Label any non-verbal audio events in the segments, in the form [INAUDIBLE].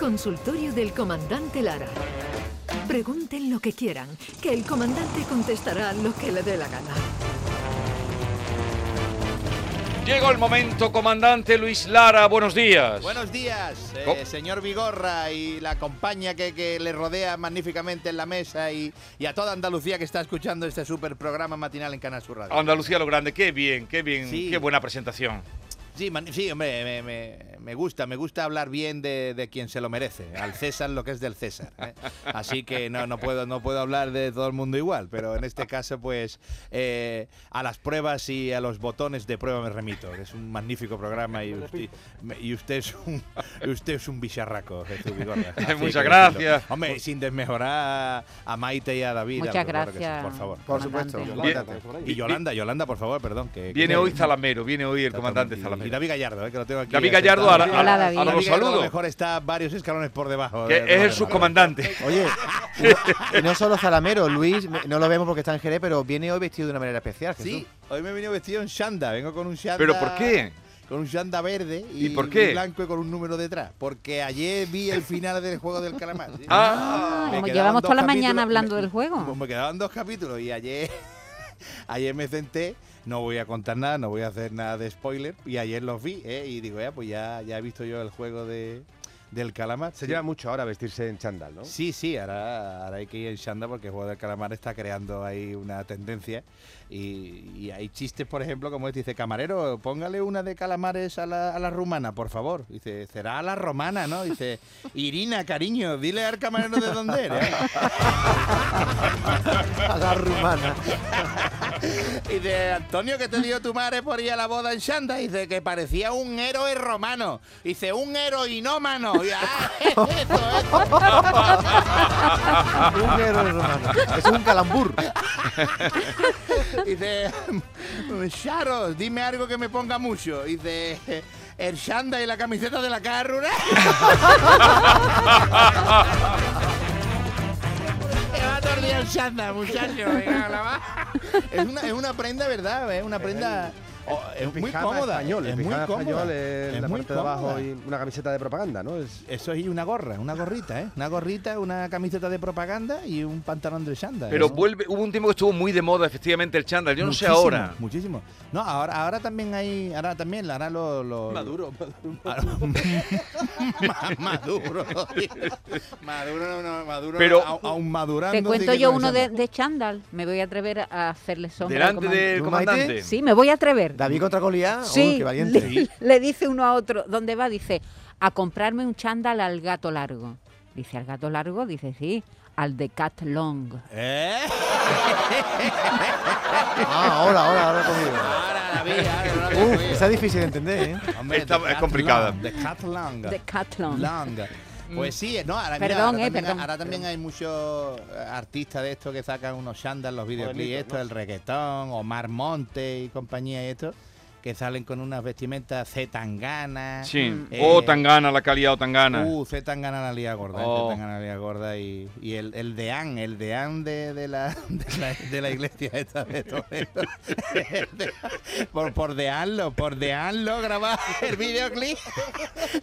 Consultorio del Comandante Lara. Pregunten lo que quieran, que el comandante contestará lo que le dé la gana. Llegó el momento, comandante Luis Lara, buenos días. Buenos días, eh, señor Vigorra y la compañía que, que le rodea magníficamente en la mesa y, y a toda Andalucía que está escuchando este super programa matinal en Canal Sur Radio. Andalucía lo grande, qué bien, qué bien, Sí. qué buena presentación. Sí, man- sí, hombre, me, me- me gusta, me gusta hablar bien de, de quien se lo merece, al César lo que es del César. ¿eh? Así que no, no, puedo, no puedo hablar de todo el mundo igual, pero en este caso, pues eh, a las pruebas y a los botones de prueba me remito. Es un magnífico programa y usted, y usted es un y usted es un bicharraco, Jesús Vigorra. [LAUGHS] Así Muchas gracias. decirlo. Hombre, sin desmejorar a, Maite y a David. Muchas sí, gracias. por favor. Por supuesto. Yolanda. Y Yolanda, Yolanda, por favor, perdón. Que, Viene que- hoy Zalamero, viene hoy el comandante y- Zalamero. Y David Gallardo, eh, que lo tengo aquí. David Gallardo, ahora, David. ahora David los Gallardo a lo mejor está varios escalones por debajo. Que de- es el subcomandante. [LAUGHS] Oye, y no, y no solo Zalamero, Luis, no lo vemos porque está en Jerez, pero viene hoy vestido de una manera especial, Jesús. Sí, hoy me he venido vestido en shanda. Vengo con un shanda. ¿Pero por qué? Con un shanda verde y, ¿Y por qué? blanco y con un número detrás. Porque ayer vi el final del juego del calamar. ¿sí? [LAUGHS] Ah, Me como llevamos toda la mañana hablando me- del juego. Pues me quedaban dos capítulos y ayer, [LAUGHS] ayer me senté. No voy a contar nada, no voy a hacer nada de spoiler. Y ayer los vi, ¿eh? Y digo, ya, pues ya, ya he visto yo el juego de, del calamar. Se Sí. lleva mucho ahora vestirse en chándal, ¿no? Sí, sí, ahora, ahora hay que ir en Shanda porque el juego del calamar está creando ahí una tendencia. Y, y hay chistes, por ejemplo, como este, dice, camarero, póngale una de calamares a la, a la rumana, por favor. Dice, será a la romana, ¿no? Dice, Irina, cariño, dile al camarero de dónde eres. [LAUGHS] A la rumana. Y [LAUGHS] dice, Antonio, ¿qué te dio tu madre por ir a la boda en Shanda? Dice, que parecía un héroe romano. Dice, un heroinómano. Y, ah, eso, eso. Un héroe romano. Es un calambur. Dice, Charo, dime algo que me ponga mucho. Dice, el Shanda y la camiseta de la carrura. El Shanda, muchacho. Es una, es una prenda, ¿verdad? Es una prenda oh, es muy pijama cómoda. español, es muy pijama cómoda. español es, la muy parte de abajo y una camiseta de propaganda, ¿no? Es, Eso es y una gorra, una gorrita, ¿eh? Una gorrita, una camiseta de propaganda y un pantalón de Shanda. pero vuelve, hubo un tiempo que estuvo muy de moda efectivamente el chándal, yo no sé ahora. Muchísimo. No, ahora, ahora también hay, ahora también, ahora lo, lo Maduro. [LAUGHS] Ma- Maduro. [LAUGHS] Maduro, no, no, Maduro. Pero- a- aún madurando. Te cuento yo no uno de, de chándal. Me voy a atrever a hacerle sombra. Delante del comandante. Sí, me voy a atrever. David contra Goliat. Sí, Uy, qué valiente. le, le dice uno a otro, ¿dónde va? Dice, a comprarme un chándal al gato largo. Dice, ¿al gato largo? Dice, sí, al de Cat Long. ¿Eh? [LAUGHS] Ah, ahora, ahora, ahora conmigo. Ahora la vi, ahora oído. esa es difícil de entender, ¿eh? Hombre, Esta es Cat complicada. De Cat Long. De Cat Long. Long. Pues sí, no, ahora, mira, Perdón, ahora eh, también, perdón, ahora también hay muchos eh, artistas de estos que sacan unos shandals, los videoclips, esto, ¿no? el reggaetón, Omar Monte y compañía y esto, que salen con unas vestimentas Z tangana. Sí. Eh, O Tangana, la calidad o Tangana. Uh, Z Tangana la liga gorda, Oh. Z Tangana la liga gorda y, y el, el deán, el deán de, de, la, de, la, de la iglesia esta de Toledo. [LAUGHS] Por, por deanlo, por deanlo grabar el videoclip.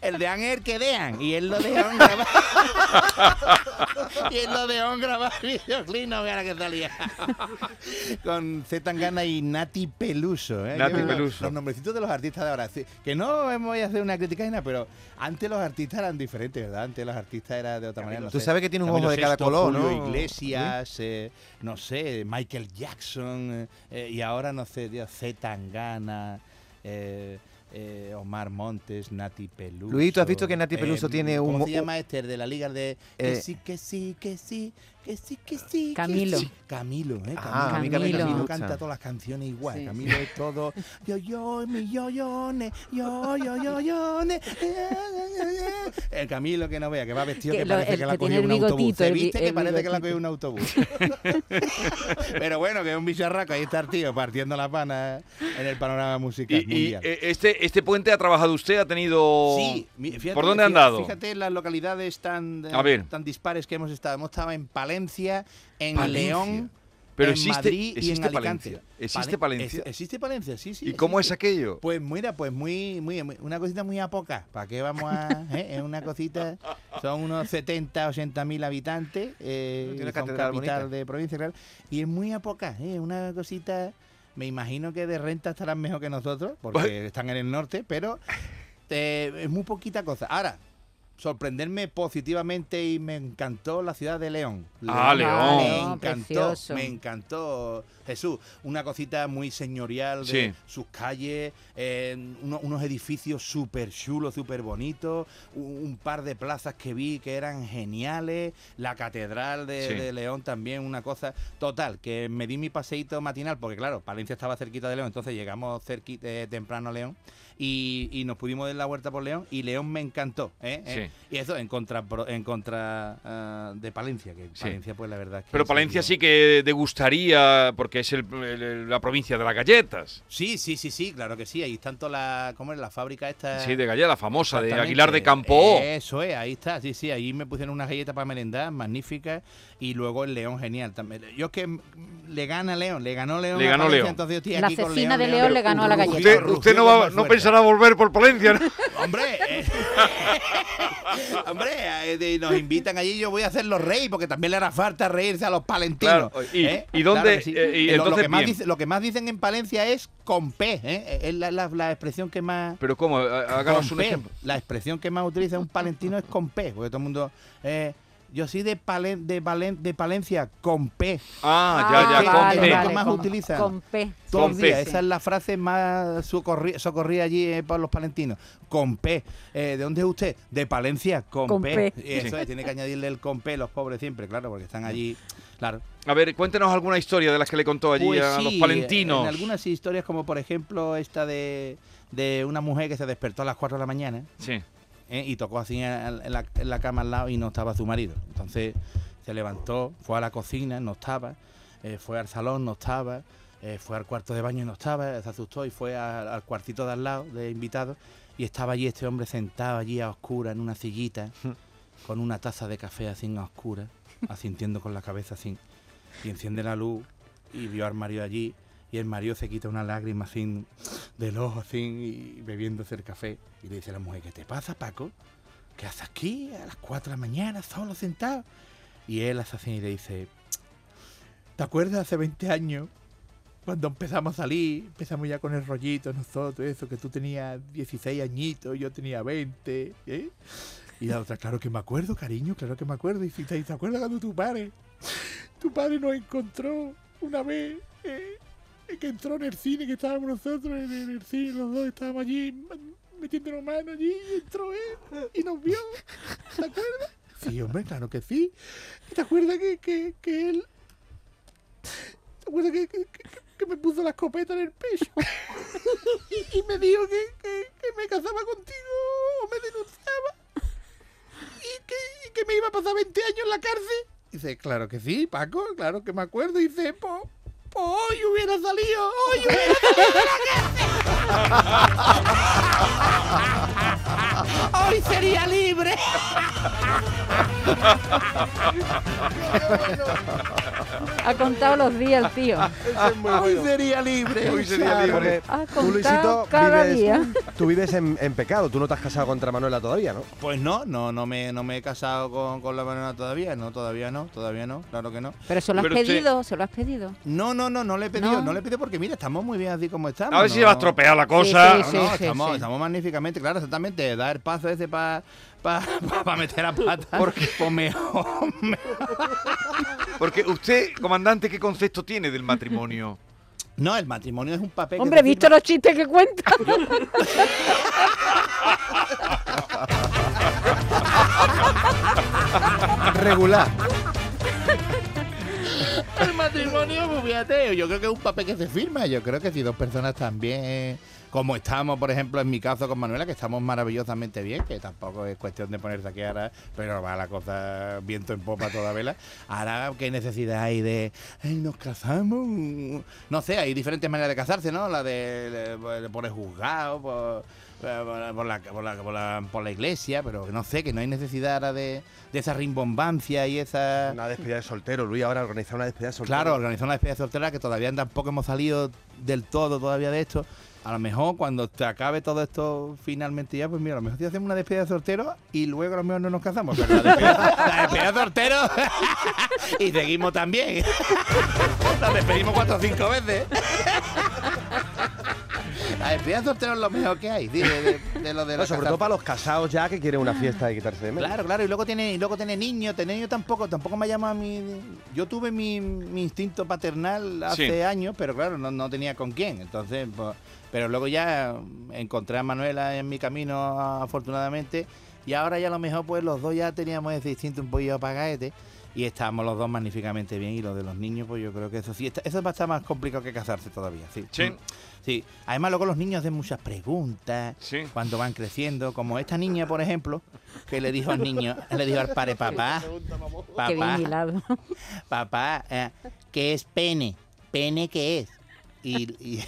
El deán es el que dean y él lo dejan grabar. [LAUGHS] [LAUGHS] y él lo dejan grabar videoclip, no vea la que salía. [LAUGHS] Con Z Tangana y Nati Peluso. ¿eh? Nati Peluso. Los nombrecitos de los artistas de ahora. sí, Que no voy a hacer una crítica ni nada, pero antes los artistas eran diferentes, ¿verdad? Antes los artistas eran de otra manera. no Tú sé. sabes que tiene un ojo de cada color, Julio ¿no? Iglesias, eh, no sé, Michael Jackson, eh, y ahora no sé, Dios, Z Tangana, eh, eh, Omar Montes, Nati Peluso. Luis, ¿tú has visto que Nati Peluso eh, tiene ¿Cómo un- se llama este? El de la liga de. Que Eh, sí, que sí, que sí, que sí, que sí. que Camilo. sí. Camilo, ¿eh? Ah, a mí Camilo Camilo gusta. canta todas las canciones igual. Sí. Camilo es todo. Yo, yo, mi yo, yo, ne, yo, yo, yo, yo, ne, El Camilo que no vea, que va vestido Que que, lo- parece el que la que tiene el un autobús. bigotito, ¿Se el viste que el parece que la cogió bigotito. un autobús? [LAUGHS] Pero bueno, que es un bicharraco. Ahí está el tío partiendo la pana en el panorama musical Y, y, mundial. eh, este, este puente ha trabajado usted, ha tenido... Sí, fíjate, ¿Por dónde han dado? Fíjate las localidades tan, ver. tan dispares que hemos estado. Hemos estado en Palencia, en Palencia. León, Pero en existe- Madrid y en existe Alicante. Palencia. ¿Existe Pale- Palencia? ex- existe Palencia, sí, sí. ¿Y cómo es aquello? Pues mira, pues muy, muy, muy- una cosita muy a poca. ¿Para qué vamos a...? [LAUGHS] eh? Es una cosita... Son unos 70, 80 mil habitantes. Eh, Tiene una son capital bonita. de provincia, claro. Y es muy a poca, ¿eh? Una cosita... Me imagino que de renta estarán mejor que nosotros, porque están en el norte, pero eh, es muy poquita cosa. Ahora, sorprenderme positivamente y me encantó la ciudad de León. Ah, León. Me León, encantó, precioso. me encantó Jesús. Una cosita muy señorial de Sí. sus calles, eh, uno- unos edificios súper chulos, súper bonitos, un, un par de plazas que vi que eran geniales, la catedral de, Sí. de León también, una cosa total, que me di mi paseíto matinal, porque claro, Palencia estaba cerquita de León, entonces llegamos cerqui- eh, temprano a León. Y, y nos pudimos dar la vuelta por León y León me encantó. ¿eh? Y eso en contra pro- en contra ah, de Palencia, que Sí. Palencia pues la verdad es que Pero Palencia sido- sí que te gustaría, porque es el- el- la provincia de las galletas. Sí, sí, sí, sí, claro que sí. Ahí están todas las. ¿Cómo es? La fábrica esta. Sí, de galletas, la famosa, de. Aguilar de Campo. Eso es, ahí está. Sí, sí, ahí me pusieron unas galletas para merendar, magníficas. Y luego el León, genial también. Yo es que le gana León, le ganó León. Le ganó Palencia, León. Entonces yo estoy La aquí con asesina León, de León le ganó a la galleta. Usted, no, va, no pensará volver por Palencia, ¿no? [LAUGHS] Hombre, eh, [LAUGHS] [LAUGHS] hombre, eh, nos invitan allí. Yo voy a hacer los reyes porque también le hará falta reírse a los palentinos. Claro, y- ¿eh? y dónde- que sí. eh, y lo, que más bien. dice- lo que más dicen en Palencia es con P. ¿eh? Es la, la- la expresión que más. Pero ¿cómo? Há- Háganos un P. ejemplo. La expresión que más utiliza un palentino es con P, porque todo el mundo. Eh, yo soy de, Palen- de, Valen- de Palencia con P. Ah, ya, ya, vale, con P. vale. más con, utilizan. Con P. Todos Con los P. días. Sí. Esa es la frase más socorri- socorrida allí eh, por los palentinos. Con P. Eh, ¿De dónde es usted? De Palencia, con, Con P. P. Y eso es, tiene que añadirle el con P los pobres siempre, claro, porque están allí. Claro. A ver, cuéntenos alguna historia de las que le contó allí Pues a sí, los palentinos. En algunas historias, como por ejemplo esta de, de una mujer que se despertó a las 4 de la mañana. Sí. ¿Eh? y tocó así en en la, en la cama al lado y no estaba su marido. Entonces se levantó, fue a la cocina, no estaba, eh, fue al salón, no estaba, eh, fue al cuarto de baño, no estaba, se asustó y fue a- al cuartito de al lado de invitados y estaba allí este hombre sentado allí a oscura en una sillita [LAUGHS] con una taza de café así a oscura, [LAUGHS] asintiendo con la cabeza así y enciende la luz y vio al marido allí y el marido se quita una lágrima así del ojo así y bebiéndose el café y le dice a la mujer, ¿qué te pasa Paco? ¿Qué haces aquí a las 4 de la mañana solo sentado? Y él hace así y le dice, ¿te acuerdas hace 20 años? Cuando empezamos a salir, empezamos ya con el rollito nosotros, eso, que tú tenías 16 añitos, yo tenía 20, ¿eh? Y la otra, claro que me acuerdo, cariño, claro que me acuerdo. Y dice, ¿te acuerdas cuando tu padre, tu padre nos encontró una vez, eh, que entró en el cine, que estábamos nosotros en, el cine, los dos estábamos allí m- metiéndonos mano allí, y entró él y nos vio. ¿Te acuerdas? Sí, hombre, claro que sí. ¿Te acuerdas que, que, que él... ¿Te acuerdas que, que, que- me puso la escopeta en el pecho? y, me dijo que, que, me casaba contigo o me denunciaba y que, y que me iba a pasar 20 años en la cárcel. Dice, claro que sí, Paco, claro que me acuerdo. Dice, hoy hubiera salido, hoy hubiera salido hoy sería libre. Ha contado los días el tío. [LAUGHS] Ese es muy Hoy bueno. sería libre. Hoy sería Claro. libre. Ha Tú, contado Luisito, cada vives, día. [LAUGHS] tú vives en, en pecado. Tú no te has casado contra Manuela todavía, ¿no? Pues no, no, no me, no me he casado con, con la banana todavía, no, todavía no, todavía no, claro que no. Pero se lo has Pero usted- pedido, se lo has pedido. No, no, no, no le he pedido, No. no, le he pedido porque mira, estamos muy bien así como estamos. A ver si no- va a estropear la cosa. Sí, No, sí, no, sí, estamos, sí. estamos magníficamente, claro, exactamente. Dar el paso ese para pa, [LAUGHS] pa- pa meter a pata. ¿Por qué? Pues mejor, Porque usted, comandante, ¿qué concepto tiene del matrimonio? No, el matrimonio es un papel. que Hombre, se ¿visto firma- los chistes que cuenta? Regular. Pues yo creo que es un papel que se firma. Yo creo que si dos personas también, como estamos, por ejemplo, en mi caso con Manuela, que estamos maravillosamente bien, que tampoco es cuestión de ponerse aquí ahora, pero va la cosa viento en popa toda vela. Ahora, ¿qué necesidad hay de, "Ay, nos casamos? No sé, hay diferentes maneras de casarse, ¿no? La de, de- por el juzgado, por, por la, por la, por la- por la- por la iglesia, pero no sé, que no hay necesidad ahora de, de esa rimbombancia y esa... Una despedida de soltero, Luis, ahora organizar una despedida de soltero. Claro, organizar una despedida soltera que todavía tampoco hemos salido del todo todavía de esto. A lo mejor cuando te acabe todo esto finalmente ya, pues mira, a lo mejor sí hacemos una despedida de soltero y luego a lo mejor no nos casamos. Pero la despedida, la despedida de soltero [LAUGHS] y seguimos también. [LAUGHS] La despedimos cuatro o cinco veces. La despedida de soltero es lo mejor que hay, de, de- de lo de No, los sobre todo para los casados ya que quieren una fiesta y quitarse de medio. Claro, claro, y luego tiene, y luego tiene niños, tener niños tampoco, tampoco me llama a mí. Yo tuve mi, mi instinto paternal hace Sí. años, pero claro, no, no tenía con quién. Entonces, pues, pero luego ya encontré a Manuela en mi camino, afortunadamente, y ahora ya a lo mejor pues los dos ya teníamos ese instinto un poquillo apagaete. Y estábamos los dos magníficamente bien. Y lo de los niños, pues yo creo que eso sí, está- eso va a estar más complicado que casarse todavía. Sí. Sí. Sí. Además, luego los niños hacen muchas preguntas Sí. cuando van creciendo, como esta niña, por ejemplo, que le dijo al niño, le dijo al padre, papá, papá, papá, eh, ¿qué es pene? ¿Pene qué es? Y, y-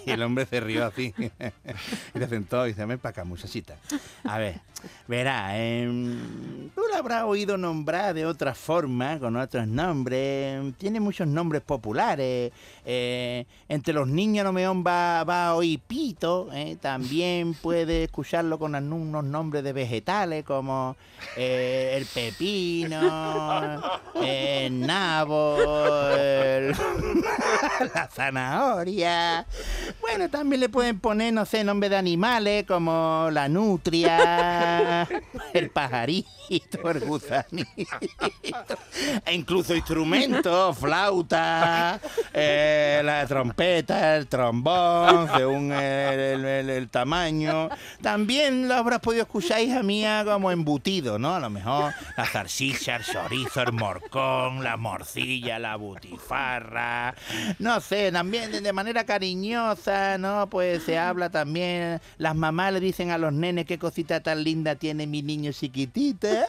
[LAUGHS] y el hombre se rió así. [LAUGHS] y se sentó y dice, ven para acá, muchachita. A ver, verá, em, tú la habrás oído nombrar de otra forma, con otros nombres. Tiene muchos nombres populares. eh, entre los niños no me va, va a oír pito. eh, también puede escucharlo con unos nombres de vegetales como eh, el pepino, [LAUGHS] el nabo, el- la zanahoria. Bueno, también le pueden poner, no sé, nombres de animales como la nutria, [LAUGHS] el pajarito, el gusanito, e incluso instrumentos, flauta, eh, la trompeta, el trombón, según el, el- el- el tamaño. También lo habrás podido escuchar, hija mía, como embutido, ¿no? A lo mejor la salchicha, el chorizo, el morcón, la morcilla, la butifarra. No sé, también de- de manera cariñosa, ¿no? Pues se habla también, las mamás le dicen a los nenes qué cosita tan linda tiene mi niño chiquitita.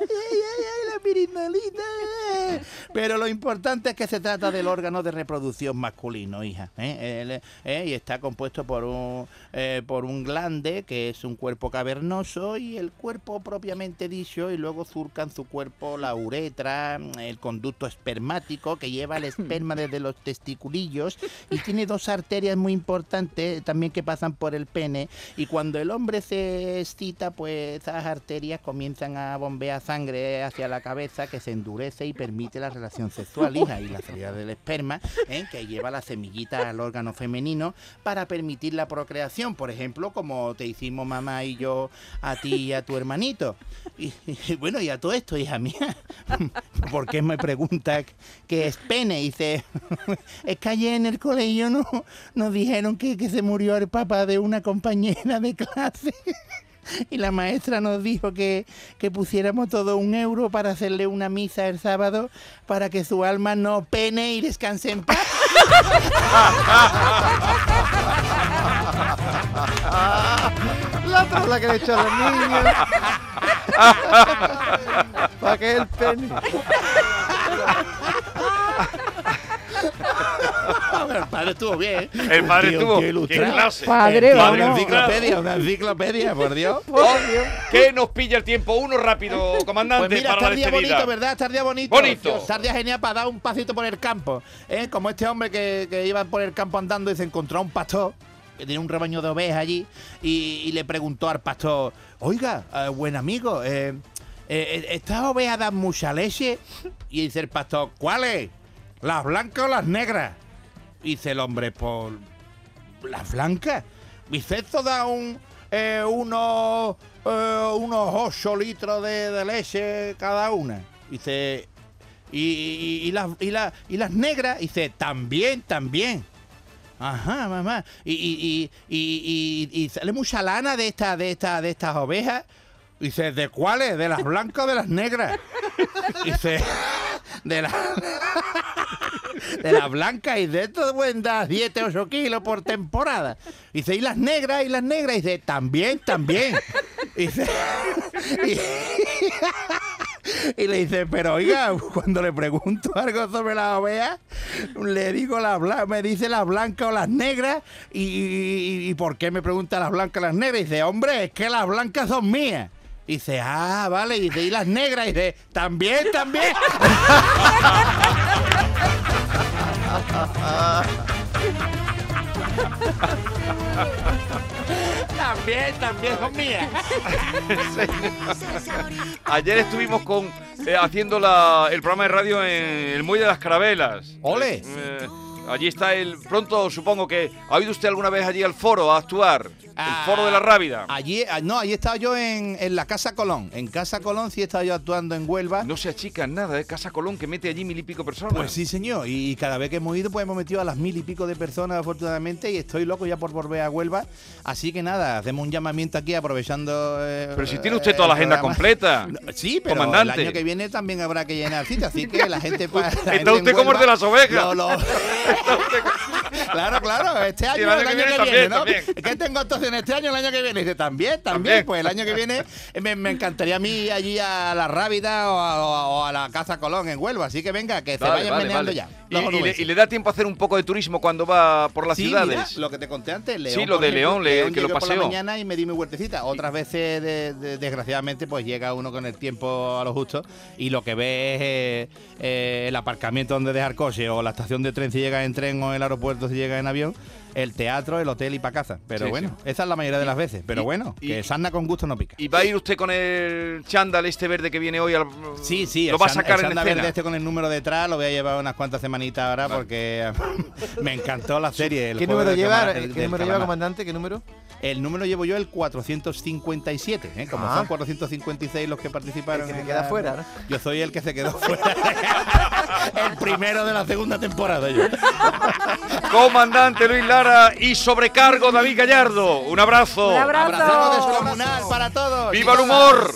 [LAUGHS] Pero lo importante es que se trata del órgano de reproducción masculino, hija. ¿eh? Eh, y está compuesto por un, eh, por un glande, que es un cuerpo cavernoso, y el cuerpo propiamente dicho, y luego surcan su cuerpo la uretra, el conducto espermático, que lleva el esperma desde los testiculillos, y tiene dos arterias muy importantes también que pasan por el pene, y cuando el hombre se excita, pues esas arterias comienzan a bombear sangre hacia la cabeza, que se endurece y permite la relación sexual, hija, y la salida del esperma, ¿eh? que lleva la semillita al órgano femenino para permitir la procreación, por ejemplo, como te hicimos mamá y yo a ti y a tu hermanito. Y, bueno, y a todo esto, hija mía, [LAUGHS] ¿por qué me pregunta qué es pene? Dice, es que ayer en el colegio no, nos dijeron que, que se murió el papá de una compañera de clase. [LAUGHS] Y la maestra nos dijo que, que pusiéramos todo un euro para hacerle una misa el sábado para que su alma no pene y descanse en paz. La tabla que le hecho a los niños. [LAUGHS] ¿Para qué el pene? Pero [LAUGHS] el padre estuvo bien. El padre Tío, estuvo. qué ¡Qué ilustrado. clase! Padre, Tío, vamos. Una enciclopedia, una enciclopedia, [LAUGHS] por Dios. ¿Qué nos pilla el tiempo? Uno rápido, comandante, Pues mira, para día despedida. bonito, ¿verdad? Día bonito. Bonito. Día genial para dar un pasito por el campo. ¿eh? Como este hombre que, que iba por el campo andando y se encontró a un pastor que tenía un rebaño de ovejas allí y, y le preguntó al pastor, oiga, eh, buen amigo, eh, eh, ¿estas ovejas dan mucha leche? Y dice el pastor, ¿cuáles? ¿Las blancas o las negras? Dice el hombre, por las blancas. Dice, esto da un, eh, unos, eh, unos 8 litros de, leche cada una. Dice, y, y, y las, y, la- y las negras, dice, también, también. Ajá, mamá. Y, y, y- y sale mucha lana de esta, de esta, de estas ovejas. Dice, ¿de cuáles? ¿De las blancas o de las negras? [LAUGHS] Dice, de las de las blancas y de esto pueden dar 7, 8 kilos por temporada. Dice, ¿y las negras? ¿Y las negras? Dice, también, también. [LAUGHS] Y, Y le dice, pero oiga, cuando le pregunto algo sobre las ovejas, le digo la bla- me dice las blancas o las negras, y, y- y ¿por qué me pregunta las blancas o las negras? Y dice, hombre, es que las blancas son mías. Y dice, ah, vale, y dice, ¿y las negras? Y dice, también, también. [LAUGHS] [LAUGHS] también, también son mías. [LAUGHS] Ayer estuvimos con eh, haciendo la- el programa de radio en el Muelle de las Carabelas. ¡Ole! Eh, allí está el. Pronto supongo que. ¿Ha ido usted alguna vez allí al foro a actuar? Ah, el foro de la Rábida. Allí, ah, no, allí estaba yo en, en la Casa Colón. En Casa Colón sí estaba yo actuando en Huelva. No se achican nada, ¿eh? Casa Colón que mete allí mil y pico personas. Pues sí, señor. Y cada vez que hemos ido, pues hemos metido a las mil y pico de personas, afortunadamente, y estoy loco ya por volver a Huelva. Así que nada, hacemos un llamamiento aquí aprovechando. eh, Pero si tiene usted toda la agenda programa. completa. [LAUGHS] No, Sí, pero Comandante. el año que viene también habrá que llenar sitio, así que la gente. [LAUGHS] la Está gente usted como el de las ovejas. lo- lo- [LAUGHS] claro, claro, este año, el año el que viene que también, viene, ¿no? también. Que tengo actuación este año, el año que viene. Y dice, también, también, También. pues el año que viene me, me encantaría a mí allí a la Rábida o a, o a- o a la Casa Colón en Huelva. Así que venga, que se Vale, vayan vale, meneando vale. ya. Y, le, onubenses. y le da tiempo a hacer un poco de turismo cuando va por las Sí, ciudades. mira, lo que te conté antes, León. Sí, lo de ejemplo, León, le- que lo llegué por la mañana y me di mi huertecita. Otras veces, de- de- desgraciadamente, pues llega uno con el tiempo a lo justo y lo que ve es eh, eh, el aparcamiento donde dejar coche o la estación de tren si llega en tren o el aeropuerto si llega en avión, el teatro, el hotel y para casa. Pero Sí, bueno, sí. esa es la mayoría de las veces. Pero Y- bueno, y- que sarna con gusto no pica. ¿Y va a ir usted con el chándal este verde que viene hoy? Al, Sí, sí, Lo el va a sacar el chándal verde este con el número detrás, lo voy a llevar unas cuantas semanitas ahora porque [LAUGHS] me encantó la serie. el ¿Qué número lleva, calamar- ¿Qué del número lleva, calamar. comandante? ¿Qué número? El número llevo yo el 457, ¿eh? como Ah. son 456 los que participaron. El que se queda la- fuera, ¿no? Yo soy el que se quedó fuera. [LAUGHS] el primero de la segunda temporada. Yo. Comandante Luis Lara y sobrecargo David Gallardo. Un abrazo. Un abrazo. Abrazo descomunal para todos. ¡Viva el humor!